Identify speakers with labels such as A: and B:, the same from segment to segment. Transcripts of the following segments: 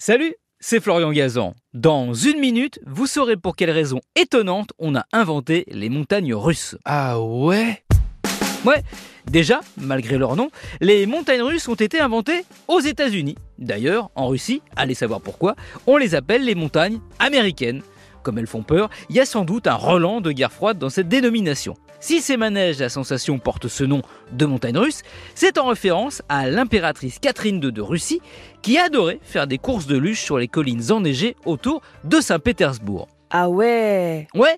A: Salut, c'est Florian Gazan. Dans une minute, vous saurez pour quelle raison étonnante on a inventé les montagnes russes.
B: Ah ouais?
A: Ouais, déjà, malgré leur nom, les montagnes russes ont été inventées aux États-Unis. D'ailleurs, en Russie, allez savoir pourquoi, on les appelle les montagnes américaines. Comme elles font peur, il y a sans doute un relan de guerre froide dans cette dénomination. Si ces manèges à sensation portent ce nom de montagne russe, c'est en référence à l'impératrice Catherine II de Russie qui adorait faire des courses de luge sur les collines enneigées autour de Saint-Pétersbourg.
C: Ah ouais
A: Ouais,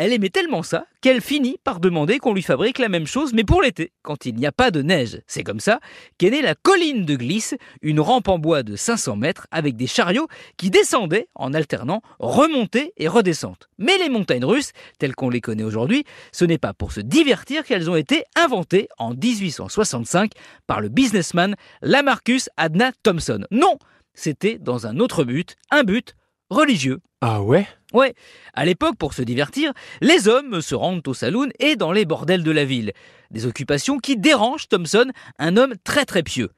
A: elle aimait tellement ça qu'elle finit par demander qu'on lui fabrique la même chose, mais pour l'été, quand il n'y a pas de neige. C'est comme ça qu'est née la colline de glisse, une rampe en bois de 500 mètres avec des chariots qui descendaient en alternant remontées et redescentes. Mais les montagnes russes, telles qu'on les connaît aujourd'hui, ce n'est pas pour se divertir qu'elles ont été inventées en 1865 par le businessman Lamarcus Adna Thompson. Non, c'était dans un autre but, un but religieux.
B: Ah ouais?
A: Ouais, à l'époque, pour se divertir, les hommes se rendent au saloon et dans les bordels de la ville. Des occupations qui dérangent Thompson, un homme très très pieux.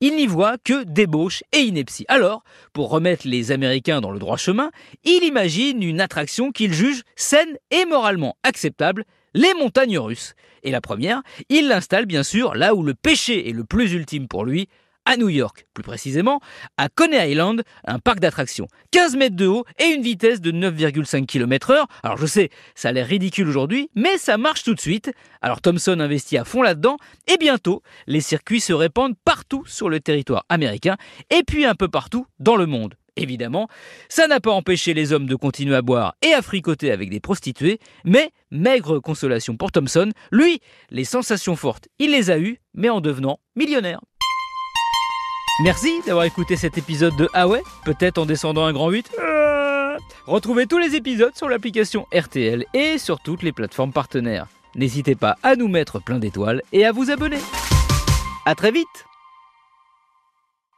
A: Il n'y voit que débauche et ineptie. Alors, pour remettre les Américains dans le droit chemin, il imagine une attraction qu'il juge saine et moralement acceptable, les montagnes russes. Et la première, il l'installe bien sûr là où le péché est le plus ultime pour lui, à New York, plus précisément à Coney Island, un parc d'attractions. 15 mètres de haut et une vitesse de 9,5 km/h. Alors je sais, ça a l'air ridicule aujourd'hui, mais ça marche tout de suite. Alors Thomson investit à fond là-dedans et bientôt, les circuits se répandent partout sur le territoire américain et puis un peu partout dans le monde. Évidemment, ça n'a pas empêché les hommes de continuer à boire et à fricoter avec des prostituées, mais maigre consolation pour Thomson, lui, les sensations fortes, il les a eues, mais en devenant millionnaire. Merci d'avoir écouté cet épisode de Ah peut-être en descendant un grand 8. Euh, Retrouvez tous les épisodes sur l'application RTL et sur toutes les plateformes partenaires. N'hésitez pas à nous mettre plein d'étoiles et à vous abonner. À très vite